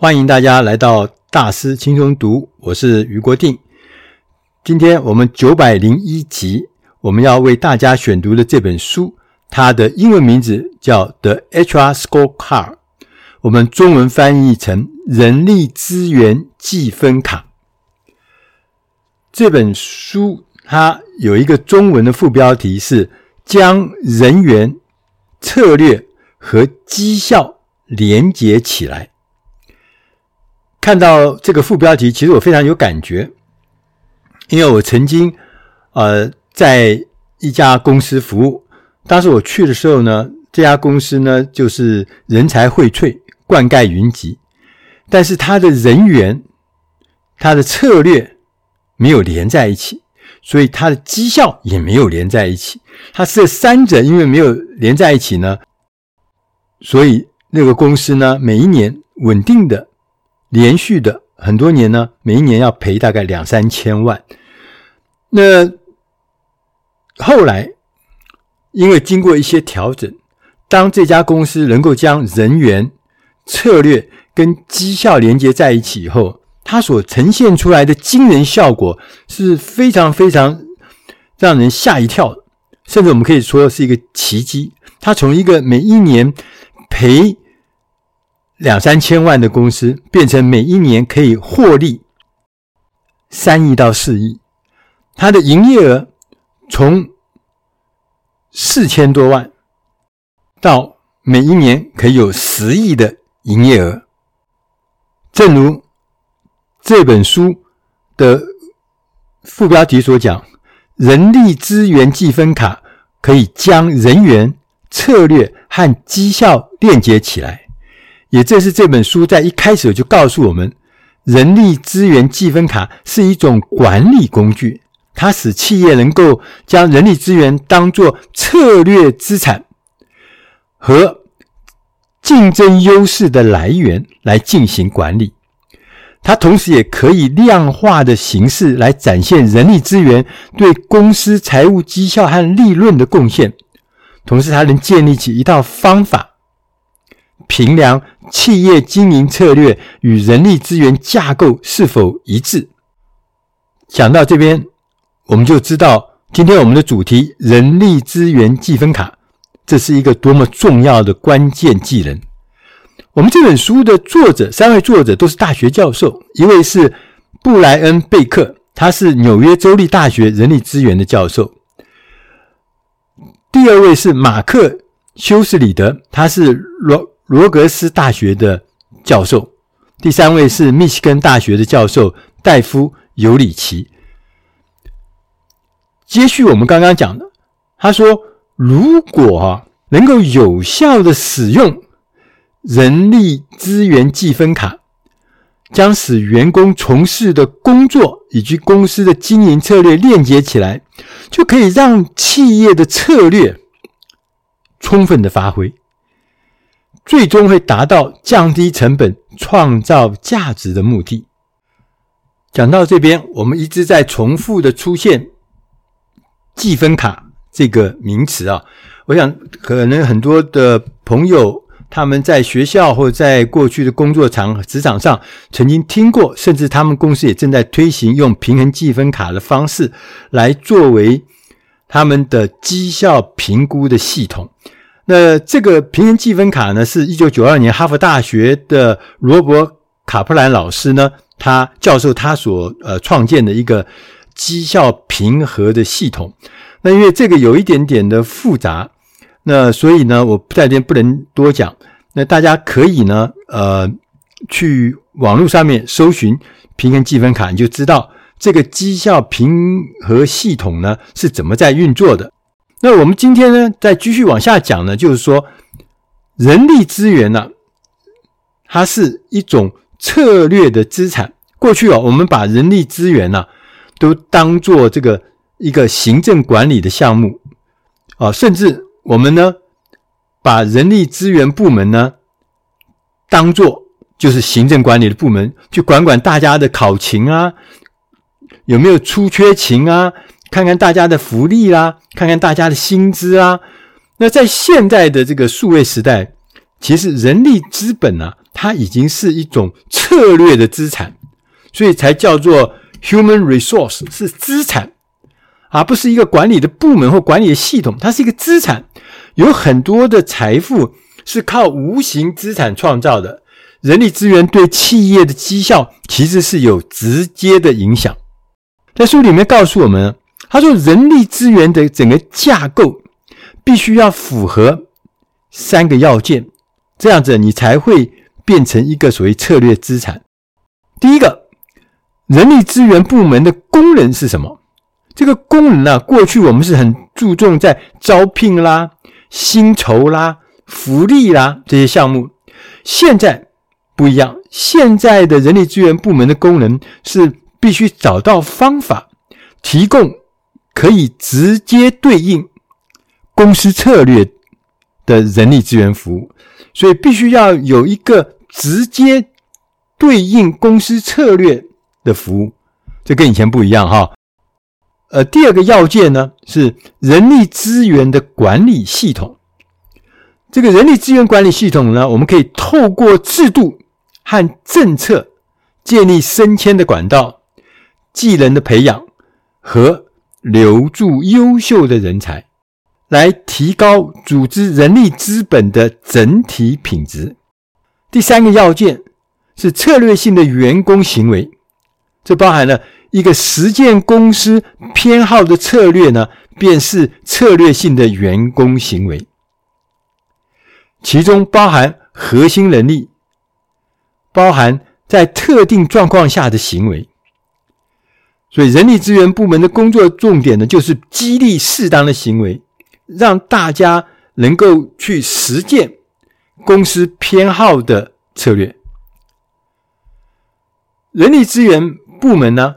欢迎大家来到大师轻松读，我是余国定。今天我们九百零一集，我们要为大家选读的这本书，它的英文名字叫《The HR Scorecard》，我们中文翻译成《人力资源计分卡》。这本书它有一个中文的副标题是“将人员策略和绩效连接起来”。看到这个副标题，其实我非常有感觉。因为我曾经，呃，在一家公司服务，当时我去的时候呢，这家公司呢就是人才荟萃、灌溉云集，但是他的人员、他的策略没有连在一起，所以他的绩效也没有连在一起。他这三者因为没有连在一起呢，所以那个公司呢，每一年稳定的、连续的很多年呢，每一年要赔大概两三千万。那后来，因为经过一些调整，当这家公司能够将人员策略跟绩效连接在一起以后，它所呈现出来的惊人效果是非常非常让人吓一跳，甚至我们可以说是一个奇迹。它从一个每一年赔两三千万的公司，变成每一年可以获利三亿到四亿。它的营业额从四千多万到每一年可以有十亿的营业额，正如这本书的副标题所讲，人力资源计分卡可以将人员策略和绩效链接起来，也正是这本书在一开始就告诉我们，人力资源计分卡是一种管理工具。它使企业能够将人力资源当作策略资产和竞争优势的来源来进行管理。它同时也可以量化的形式来展现人力资源对公司财务绩效和利润的贡献。同时，它能建立起一套方法，评量企业经营策略与人力资源架构是否一致。讲到这边。我们就知道，今天我们的主题“人力资源计分卡”，这是一个多么重要的关键技能。我们这本书的作者，三位作者都是大学教授，一位是布莱恩·贝克，他是纽约州立大学人力资源的教授；第二位是马克·休斯里德，他是罗罗格斯大学的教授；第三位是密西根大学的教授戴夫·尤里奇。接续我们刚刚讲的，他说：“如果啊能够有效的使用人力资源计分卡，将使员工从事的工作以及公司的经营策略链接起来，就可以让企业的策略充分的发挥，最终会达到降低成本、创造价值的目的。”讲到这边，我们一直在重复的出现。计分卡这个名词啊，我想可能很多的朋友他们在学校或者在过去的工作场职场上曾经听过，甚至他们公司也正在推行用平衡计分卡的方式来作为他们的绩效评估的系统。那这个平衡计分卡呢，是一九九二年哈佛大学的罗伯卡普兰老师呢，他教授他所呃创建的一个。绩效评核的系统，那因为这个有一点点的复杂，那所以呢，我在这边不能多讲。那大家可以呢，呃，去网络上面搜寻平衡计分卡，你就知道这个绩效评核系统呢是怎么在运作的。那我们今天呢，再继续往下讲呢，就是说人力资源呢，它是一种策略的资产。过去啊，我们把人力资源呢。都当做这个一个行政管理的项目啊，甚至我们呢，把人力资源部门呢，当做就是行政管理的部门，去管管大家的考勤啊，有没有出缺勤啊，看看大家的福利啦、看看大家的薪资啊。那在现在的这个数位时代，其实人力资本呢、啊。它已经是一种策略的资产，所以才叫做 human resource 是资产，而不是一个管理的部门或管理的系统，它是一个资产。有很多的财富是靠无形资产创造的，人力资源对企业的绩效其实是有直接的影响。在书里面告诉我们，他说人力资源的整个架构必须要符合三个要件，这样子你才会变成一个所谓策略资产。第一个，人力资源部门的功能是什么？这个功能呢，过去我们是很注重在招聘啦、薪酬啦、福利啦这些项目，现在不一样。现在的人力资源部门的功能是必须找到方法，提供可以直接对应公司策略的人力资源服务，所以必须要有一个直接对应公司策略的服务，这跟以前不一样哈。呃，第二个要件呢，是人力资源的管理系统。这个人力资源管理系统呢，我们可以透过制度和政策建立升迁的管道、技能的培养和留住优秀的人才，来提高组织人力资本的整体品质。第三个要件是策略性的员工行为，这包含了。一个实践公司偏好的策略呢，便是策略性的员工行为，其中包含核心能力，包含在特定状况下的行为。所以，人力资源部门的工作重点呢，就是激励适当的行为，让大家能够去实践公司偏好的策略。人力资源部门呢，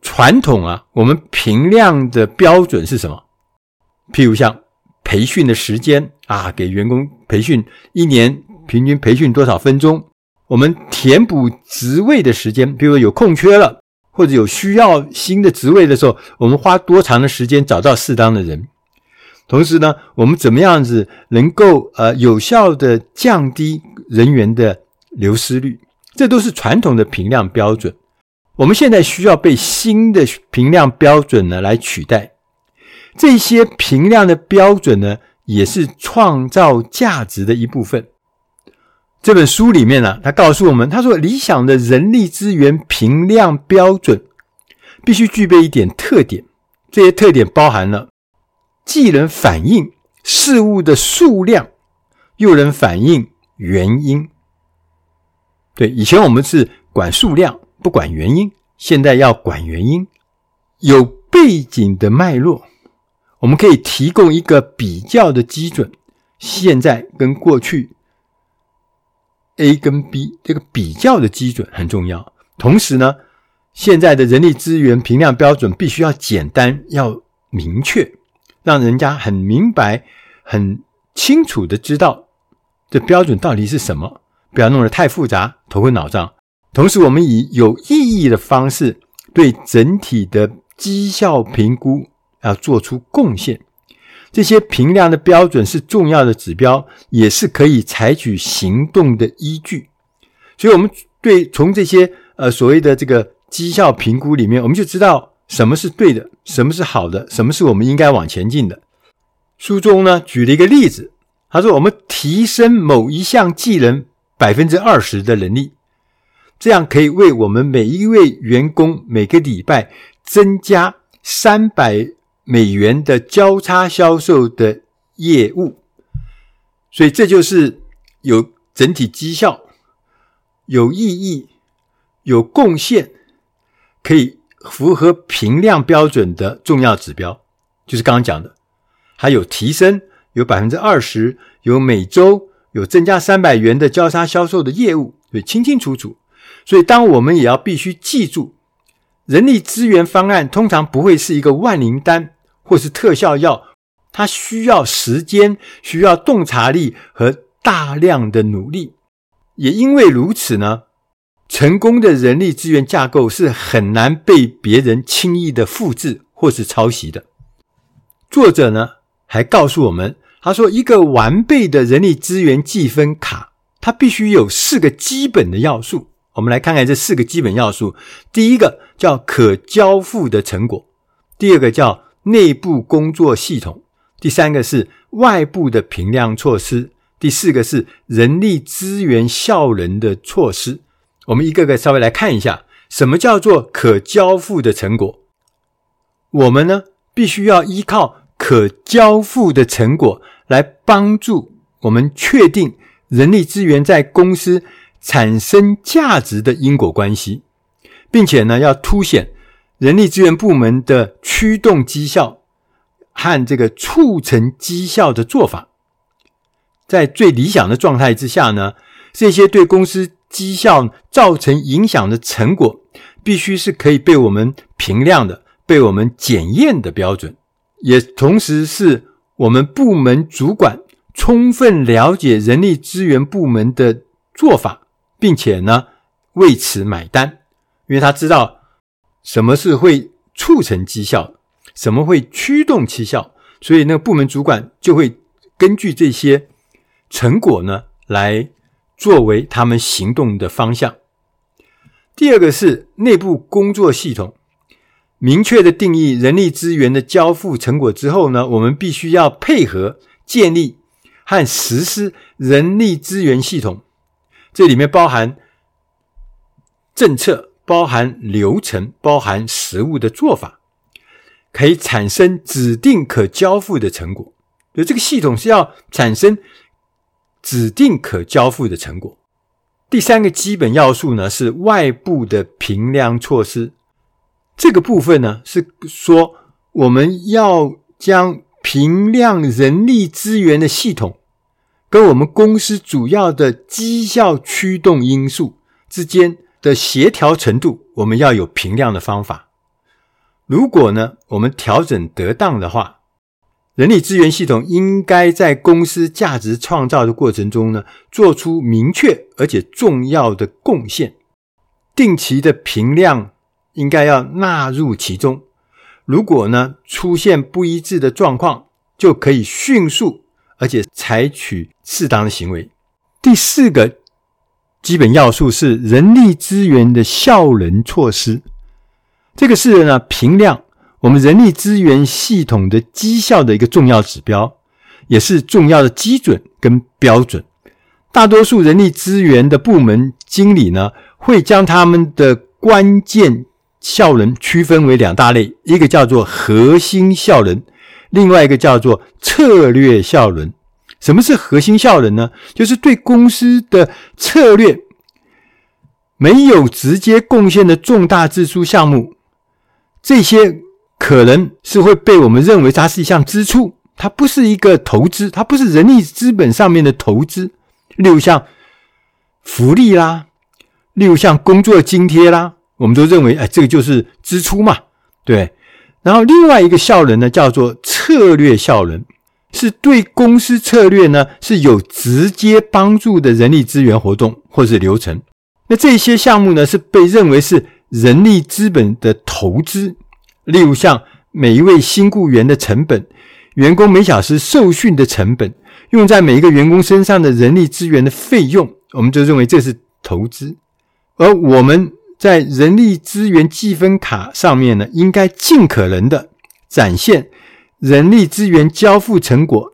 传统啊，我们评量的标准是什么？譬如像培训的时间啊，给员工培训一年平均培训多少分钟？我们填补职位的时间，比如说有空缺了，或者有需要新的职位的时候，我们花多长的时间找到适当的人？同时呢，我们怎么样子能够呃有效的降低人员的流失率？这都是传统的评量标准。我们现在需要被新的评量标准呢来取代，这些评量的标准呢，也是创造价值的一部分。这本书里面呢，他告诉我们，他说理想的人力资源评量标准必须具备一点特点，这些特点包含了既能反映事物的数量，又能反映原因。对，以前我们是管数量。不管原因，现在要管原因，有背景的脉络，我们可以提供一个比较的基准。现在跟过去，A 跟 B 这个比较的基准很重要。同时呢，现在的人力资源评量标准必须要简单、要明确，让人家很明白、很清楚的知道这标准到底是什么，不要弄得太复杂、头昏脑胀。同时，我们以有意义的方式对整体的绩效评估要做出贡献。这些评量的标准是重要的指标，也是可以采取行动的依据。所以，我们对从这些呃所谓的这个绩效评估里面，我们就知道什么是对的，什么是好的，什么是我们应该往前进的。书中呢举了一个例子，他说我们提升某一项技能百分之二十的能力。这样可以为我们每一位员工每个礼拜增加三百美元的交叉销售的业务，所以这就是有整体绩效、有意义、有贡献、可以符合评量标准的重要指标，就是刚刚讲的，还有提升，有百分之二十，有每周有增加三百元的交叉销售的业务，所以，清清楚楚。所以，当我们也要必须记住，人力资源方案通常不会是一个万灵丹或是特效药，它需要时间，需要洞察力和大量的努力。也因为如此呢，成功的人力资源架构是很难被别人轻易的复制或是抄袭的。作者呢还告诉我们，他说一个完备的人力资源计分卡它必须有四个基本的要素。我们来看看这四个基本要素。第一个叫可交付的成果，第二个叫内部工作系统，第三个是外部的评量措施，第四个是人力资源效能的措施。我们一个个稍微来看一下，什么叫做可交付的成果？我们呢，必须要依靠可交付的成果来帮助我们确定人力资源在公司产生价值的因果关系，并且呢，要凸显人力资源部门的驱动绩效和这个促成绩效的做法。在最理想的状态之下呢，这些对公司绩效造成影响的成果，必须是可以被我们评量的、被我们检验的标准，也同时是我们部门主管充分了解人力资源部门的做法。并且呢，为此买单，因为他知道什么是会促成绩效，什么会驱动绩效，所以那个部门主管就会根据这些成果呢，来作为他们行动的方向。第二个是内部工作系统，明确的定义人力资源的交付成果之后呢，我们必须要配合建立和实施人力资源系统。这里面包含政策、包含流程、包含实物的做法，可以产生指定可交付的成果。所以这个系统是要产生指定可交付的成果。第三个基本要素呢，是外部的评量措施。这个部分呢，是说我们要将评量人力资源的系统。跟我们公司主要的绩效驱动因素之间的协调程度，我们要有评量的方法。如果呢，我们调整得当的话，人力资源系统应该在公司价值创造的过程中呢，做出明确而且重要的贡献。定期的评量应该要纳入其中。如果呢，出现不一致的状况，就可以迅速。而且采取适当的行为。第四个基本要素是人力资源的效能措施。这个是呢，评量我们人力资源系统的绩效的一个重要指标，也是重要的基准跟标准。大多数人力资源的部门经理呢，会将他们的关键效能区分为两大类，一个叫做核心效能。另外一个叫做策略效能。什么是核心效能呢？就是对公司的策略没有直接贡献的重大支出项目，这些可能是会被我们认为它是一项支出，它不是一个投资，它不是人力资本上面的投资。例如像福利啦，例如像工作津贴啦，我们都认为，哎，这个就是支出嘛，对。然后另外一个效能呢，叫做策略效能，是对公司策略呢是有直接帮助的人力资源活动或是流程。那这些项目呢是被认为是人力资本的投资，例如像每一位新雇员的成本、员工每小时受训的成本、用在每一个员工身上的人力资源的费用，我们就认为这是投资，而我们。在人力资源计分卡上面呢，应该尽可能的展现人力资源交付成果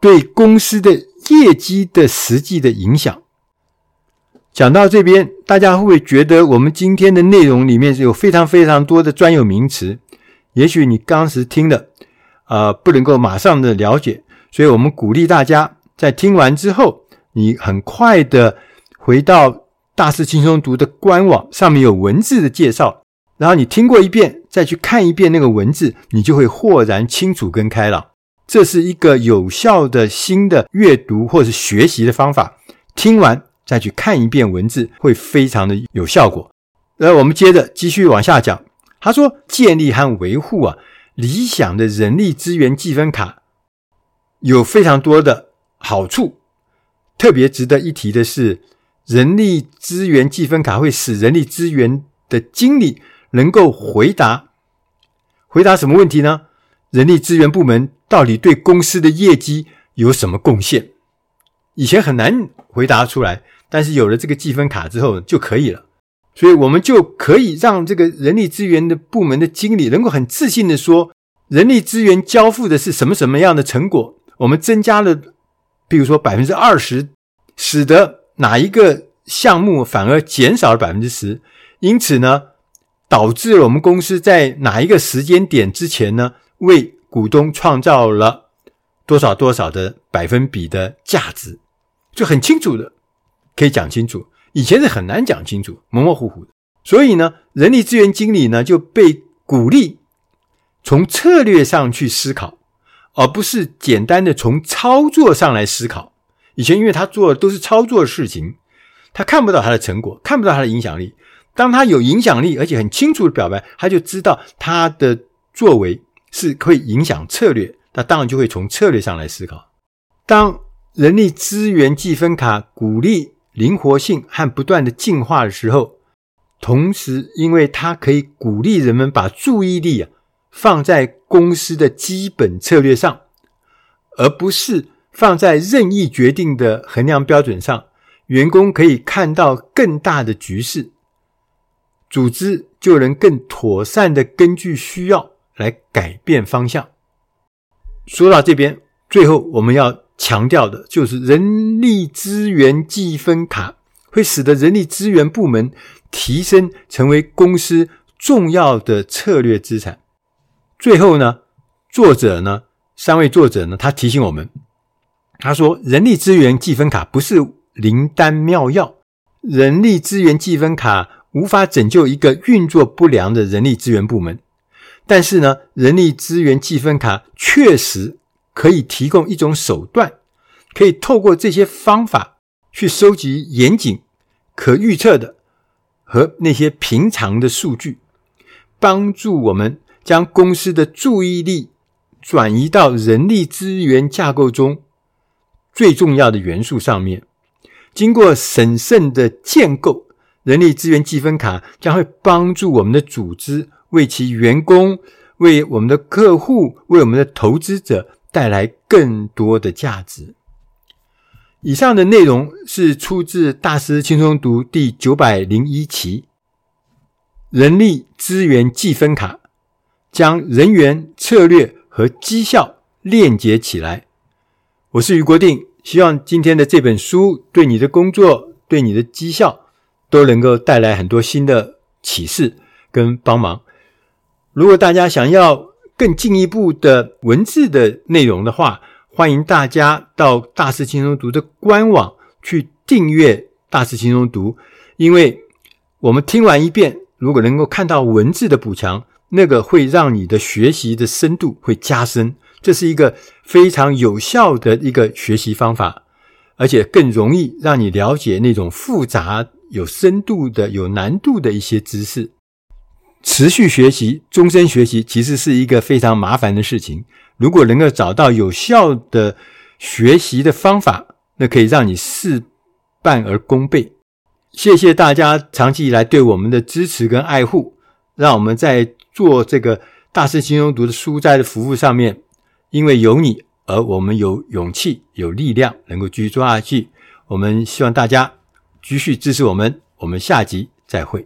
对公司的业绩的实际的影响。讲到这边，大家会不会觉得我们今天的内容里面有非常非常多的专有名词？也许你当时听了，呃，不能够马上的了解，所以我们鼓励大家在听完之后，你很快的回到。大师轻松读的官网上面有文字的介绍，然后你听过一遍，再去看一遍那个文字，你就会豁然清楚跟开朗。这是一个有效的新的阅读或是学习的方法。听完再去看一遍文字，会非常的有效果。那我们接着继续往下讲。他说，建立和维护啊理想的人力资源积分卡有非常多的好处，特别值得一提的是。人力资源积分卡会使人力资源的经理能够回答回答什么问题呢？人力资源部门到底对公司的业绩有什么贡献？以前很难回答出来，但是有了这个积分卡之后就可以了。所以我们就可以让这个人力资源的部门的经理能够很自信地说，人力资源交付的是什么什么样的成果，我们增加了，比如说百分之二十，使得哪一个项目反而减少了百分之十，因此呢，导致了我们公司在哪一个时间点之前呢，为股东创造了多少多少的百分比的价值，就很清楚的可以讲清楚。以前是很难讲清楚，模模糊糊的。所以呢，人力资源经理呢就被鼓励从策略上去思考，而不是简单的从操作上来思考。以前因为他做的都是操作的事情。他看不到他的成果，看不到他的影响力。当他有影响力，而且很清楚的表白，他就知道他的作为是会影响策略。他当然就会从策略上来思考。当人力资源计分卡鼓励灵活性和不断的进化的时候，同时因为它可以鼓励人们把注意力啊放在公司的基本策略上，而不是放在任意决定的衡量标准上。员工可以看到更大的局势，组织就能更妥善的根据需要来改变方向。说到这边，最后我们要强调的就是人力资源计分卡会使得人力资源部门提升成为公司重要的策略资产。最后呢，作者呢，三位作者呢，他提醒我们，他说人力资源计分卡不是灵丹妙药，人力资源计分卡无法拯救一个运作不良的人力资源部门，但是呢，人力资源计分卡确实可以提供一种手段，可以透过这些方法去收集严谨、可预测的和那些平常的数据，帮助我们将公司的注意力转移到人力资源架构中最重要的元素上面。经过审慎的建构，人力资源计分卡将会帮助我们的组织为其员工、为我们的客户、为我们的投资者带来更多的价值。以上的内容是出自《大师轻松读》第九百零一期，人力资源计分卡将人员策略和绩效链接起来。我是余国定。希望今天的这本书对你的工作、对你的绩效都能够带来很多新的启示跟帮忙。如果大家想要更进一步的文字的内容的话，欢迎大家到大师轻松读的官网去订阅大师轻松读。因为我们听完一遍，如果能够看到文字的补强，那个会让你的学习的深度会加深。这是一个非常有效的一个学习方法，而且更容易让你了解那种复杂、有深度的、有难度的一些知识。持续学习、终身学习其实是一个非常麻烦的事情。如果能够找到有效的学习的方法，那可以让你事半而功倍。谢谢大家长期以来对我们的支持跟爱护，让我们在做这个大师轻松读的书斋的服务上面。因为有你，而我们有勇气、有力量，能够继续做下去。我们希望大家继续支持我们。我们下集再会。